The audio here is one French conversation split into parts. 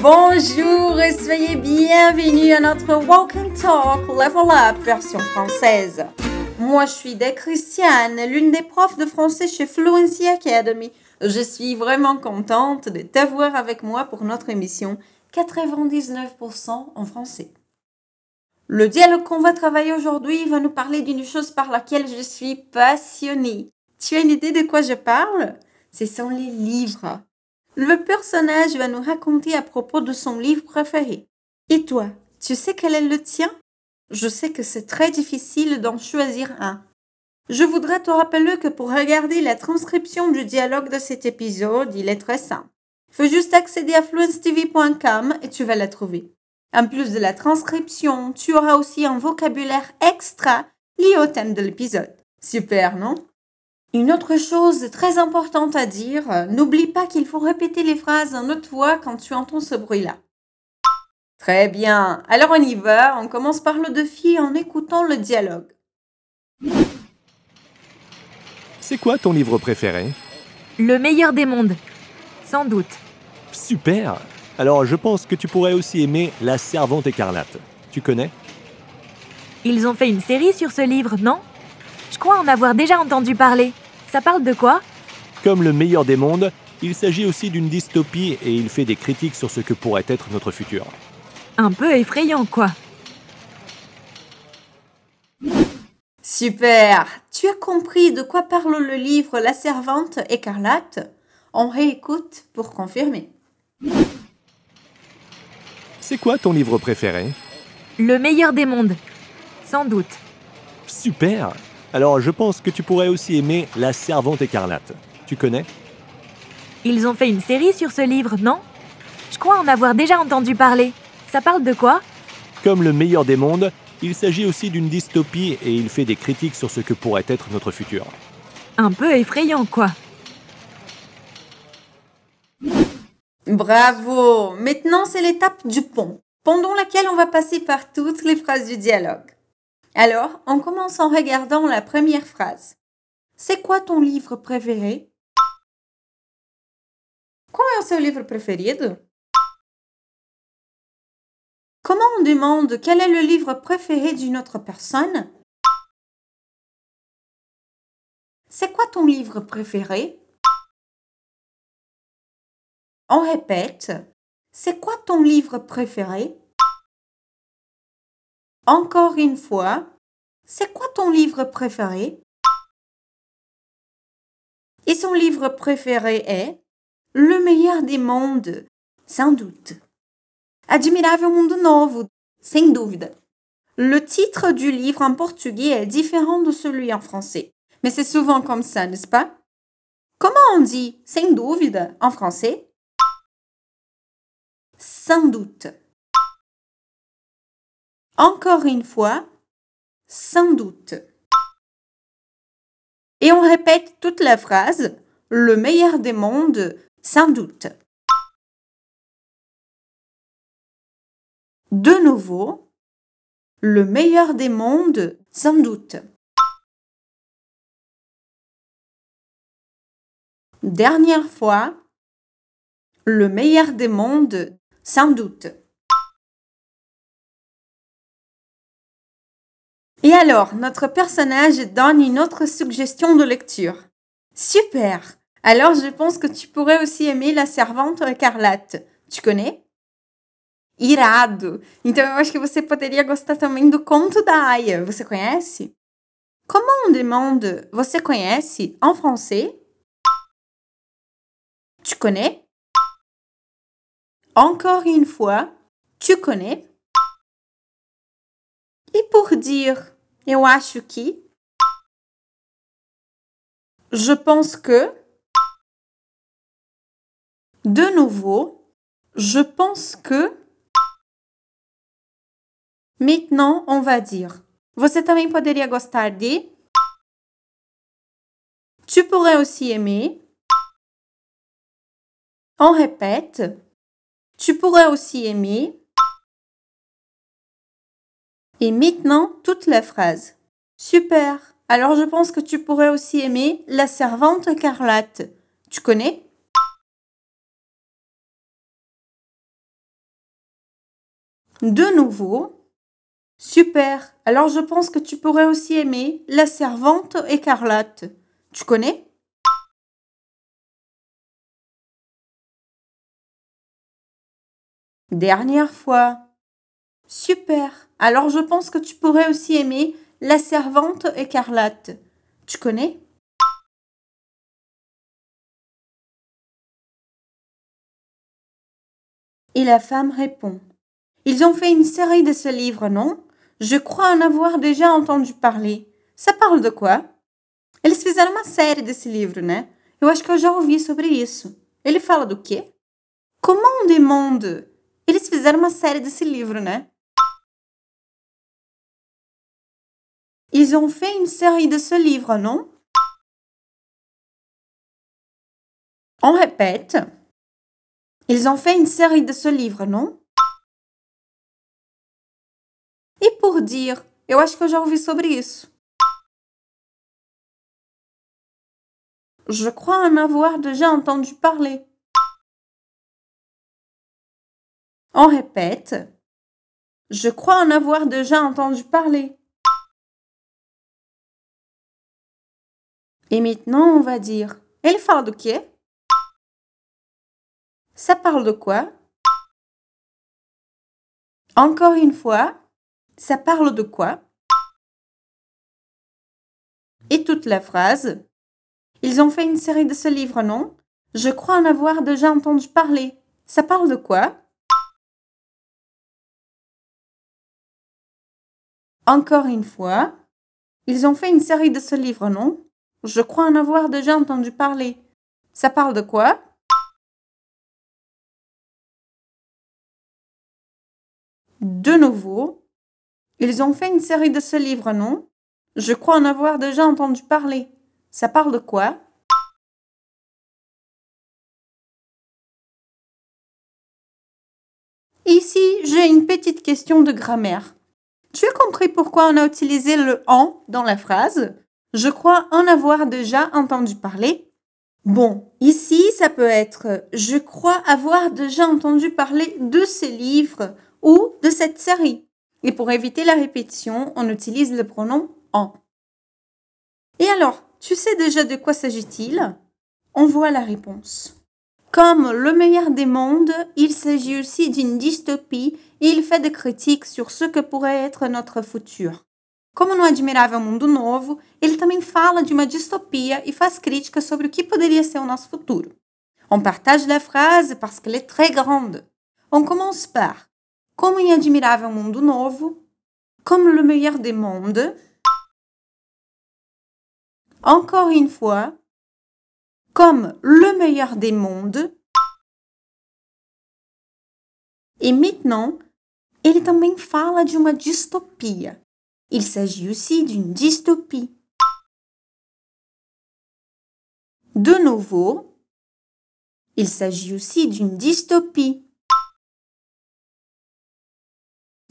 Bonjour et soyez bienvenus à notre Walk and Talk Level Up version française. Moi, je suis Des Christiane, l'une des profs de français chez Fluency Academy. Je suis vraiment contente de t'avoir avec moi pour notre émission 99% en français. Le dialogue qu'on va travailler aujourd'hui va nous parler d'une chose par laquelle je suis passionnée. Tu as une idée de quoi je parle? Ce sont les livres. Le personnage va nous raconter à propos de son livre préféré. Et toi, tu sais quel est le tien? Je sais que c'est très difficile d'en choisir un. Je voudrais te rappeler que pour regarder la transcription du dialogue de cet épisode, il est très simple. Faut juste accéder à fluencetv.com et tu vas la trouver. En plus de la transcription, tu auras aussi un vocabulaire extra lié au thème de l'épisode. Super, non? Une autre chose très importante à dire, n'oublie pas qu'il faut répéter les phrases en autre voix quand tu entends ce bruit-là. Très bien, alors on y va, on commence par le défi en écoutant le dialogue. C'est quoi ton livre préféré? Le meilleur des mondes. Sans doute. Super Alors je pense que tu pourrais aussi aimer La Servante écarlate. Tu connais? Ils ont fait une série sur ce livre, non? Je crois en avoir déjà entendu parler. Ça parle de quoi? Comme le meilleur des mondes, il s'agit aussi d'une dystopie et il fait des critiques sur ce que pourrait être notre futur. Un peu effrayant, quoi. Super Tu as compris de quoi parle le livre La Servante écarlate? On réécoute pour confirmer. C'est quoi ton livre préféré? Le meilleur des mondes. Sans doute. Super Alors je pense que tu pourrais aussi aimer La Servante écarlate. Tu connais? Ils ont fait une série sur ce livre, non? Je crois en avoir déjà entendu parler. Ça parle de quoi? Comme le meilleur des mondes, il s'agit aussi d'une dystopie et il fait des critiques sur ce que pourrait être notre futur. Un peu effrayant, quoi. Bravo Maintenant, c'est l'étape du pont, pendant laquelle on va passer par toutes les phrases du dialogue. Alors, on commence en regardant la première phrase. C'est quoi ton livre préféré? Qual é o seu livro preferido Comment on demande quel est le livre préféré d'une autre personne? C'est quoi ton livre préféré? On répète. C'est quoi ton livre préféré? Encore une fois. C'est quoi ton livre préféré? Et son livre préféré est Le meilleur des mondes, sans doute. Admirável Mundo Novo, sem dúvida. Le titre du livre en portugais est différent de celui en français. Mais c'est souvent comme ça, n'est-ce pas? Comment on dit sem dúvida en français? Sans doute. Encore une fois, sans doute. Et on répète toute la phrase, le meilleur des mondes, sans doute. De nouveau, le meilleur des mondes, sans doute. Dernière fois, le meilleur des mondes, sans doute. Et alors, notre personnage donne une autre suggestion de lecture. Super Alors, je pense que tu pourrais aussi aimer La Servante écarlate. Tu connais? Irado. Então eu acho que você poderia gostar também do Conto da Aya. Você conhece? Comment on demande Você conhece en français? Tu connais? Encore une fois, tu connais? E pour dire eu acho que? Je pense que. De nouveau, je pense que. Maintenant, on va dire. Você também poderia gostar de. Tu pourrais aussi aimer. On répète. Tu pourrais aussi aimer. Et maintenant, toute la phrase. Super. Alors je pense que tu pourrais aussi aimer La servante écarlate. Tu connais? De nouveau. Super. Alors je pense que tu pourrais aussi aimer La servante écarlate. Tu connais? Dernière fois. Super. Alors je pense que tu pourrais aussi aimer La Servante écarlate. Tu connais? Et la femme répond. Ils ont fait une série de ce livre, non? Je crois en avoir déjà entendu parler. Ça parle de quoi? Eles fizeram uma série desse livro, né? Eu acho que eu já ouvi sobre isso. Ele fala do quê? Comment des monde? Eles fizeram uma série desse livro, né? Ils ont fait une série de ce livre, non? On répète. Ils ont fait une série de ce livre, non? E por dire, eu acho que eu já ouvi. Je crois en avoir déjà entendu parler. On répète. Je crois en avoir déjà entendu parler. Et maintenant, on va dire Elle parle de quê? Ça parle de quoi? Encore une fois, ça parle de quoi? Et toute la phrase Ils ont fait une série de ce livre, non? Je crois en avoir déjà entendu parler. Ça parle de quoi? Encore une fois, ils ont fait une série de ce livre, non? Je crois en avoir déjà entendu parler. Ça parle de quoi? De nouveau, ils ont fait une série de ce livre, non? Je crois en avoir déjà entendu parler. Ça parle de quoi? Ici, j'ai une petite question de grammaire. Tu as compris pourquoi on a utilisé le en dans la phrase? Je crois en avoir déjà entendu parler. Bon, ici, ça peut être Je crois avoir déjà entendu parler de ces livres ou de cette série. Et pour éviter la répétition, on utilise le pronom en. Et alors, tu sais déjà de quoi s'agit-il? On voit la réponse. Comme le meilleur des mondes, il s'agit aussi d'une dystopie e il fait des critiques sur ce que pourrait être notre futur. Como no Admirável Mundo Novo, ele também fala de uma distopia e faz críticas sobre o que poderia ser o nosso futuro. On partage la phrase parce qu'elle est très grande. On commence par Como em Admirável Mundo Novo, comme le meilleur des mondes. Encore une fois, comme le meilleur des mondes. Et maintenant, ele também fala de uma distopia. Il s'agit aussi d'une dystopie. De nouveau, il s'agit aussi d'une dystopie.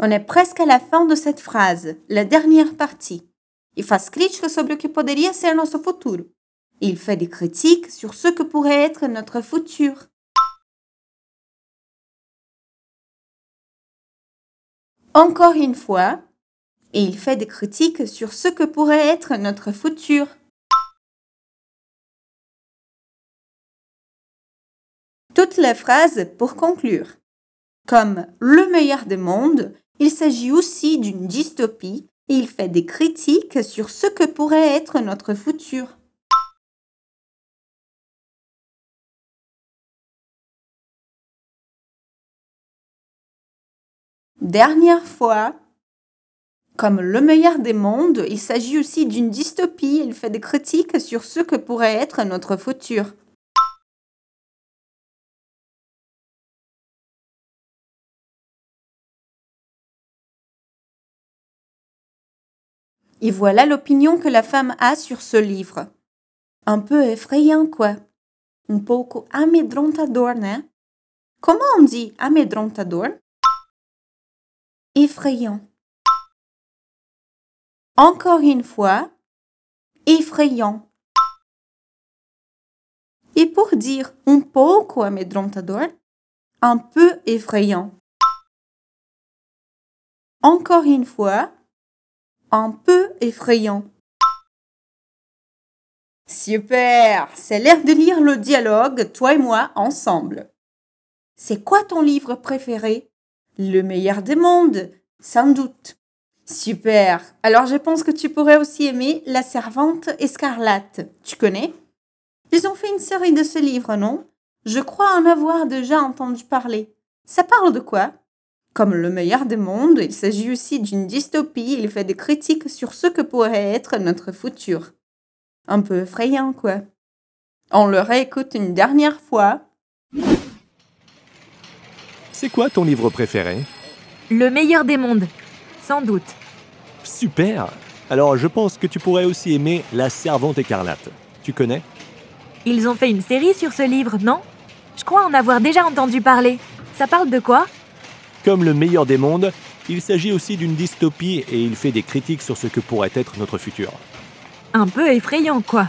On est presque à la fin de cette phrase, la dernière partie. Sobre o que. Il fait des critiques sur ce que pourrait être notre futur. Encore une fois, et il fait des critiques sur ce que pourrait être notre futur. Toutes les phrases pour conclure. Comme le meilleur des mondes, il s'agit aussi d'une dystopie et il fait des critiques sur ce que pourrait être notre futur. Dernière fois, comme le meilleur des mondes, il s'agit aussi d'une dystopie. Il fait des critiques sur ce que pourrait être notre futur. Et voilà l'opinion que la femme a sur ce livre. Un peu effrayant, quoi. Un pouco amedrontador, né? Comment on dit amedrontador? Effrayant. Encore une fois, effrayant. Et pour dire un pouco amedrontador, un peu effrayant. Encore une fois, un peu effrayant. Super, c'est l'heure de lire le dialogue, toi et moi, ensemble. C'est quoi ton livre préféré? Le meilleur des mondes, sans doute. Super, alors je pense que tu pourrais aussi aimer La Servante Escarlate. Tu connais? Ils ont fait une série de ce livre, non? Je crois en avoir déjà entendu parler. Ça parle de quoi? Comme le meilleur des mondes, il s'agit aussi d'une dystopie, il fait des critiques sur ce que pourrait être notre futur un peu effrayant, quoi. On le réécoute une dernière fois. C'est quoi ton livre préféré? Le meilleur des mondes, sans doute. Super Alors je pense que tu pourrais aussi aimer La Servante écarlate. Tu connais? Ils ont fait une série sur ce livre, non? Je crois en avoir déjà entendu parler. Ça parle de quoi? Comme le meilleur des mondes, il s'agit aussi d'une dystopie et il fait des critiques sur ce que pourrait être notre futur. Un peu effrayant, quoi.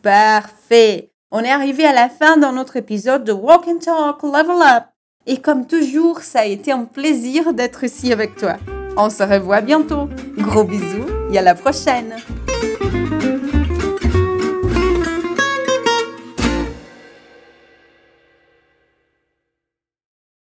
Parfait. On est arrivé à la fin dans notre épisode de Walk and Talk Level Up. Et comme toujours, ça a été un plaisir d'être ici avec toi. On se revoit bientôt. Gros bisous et à la prochaine.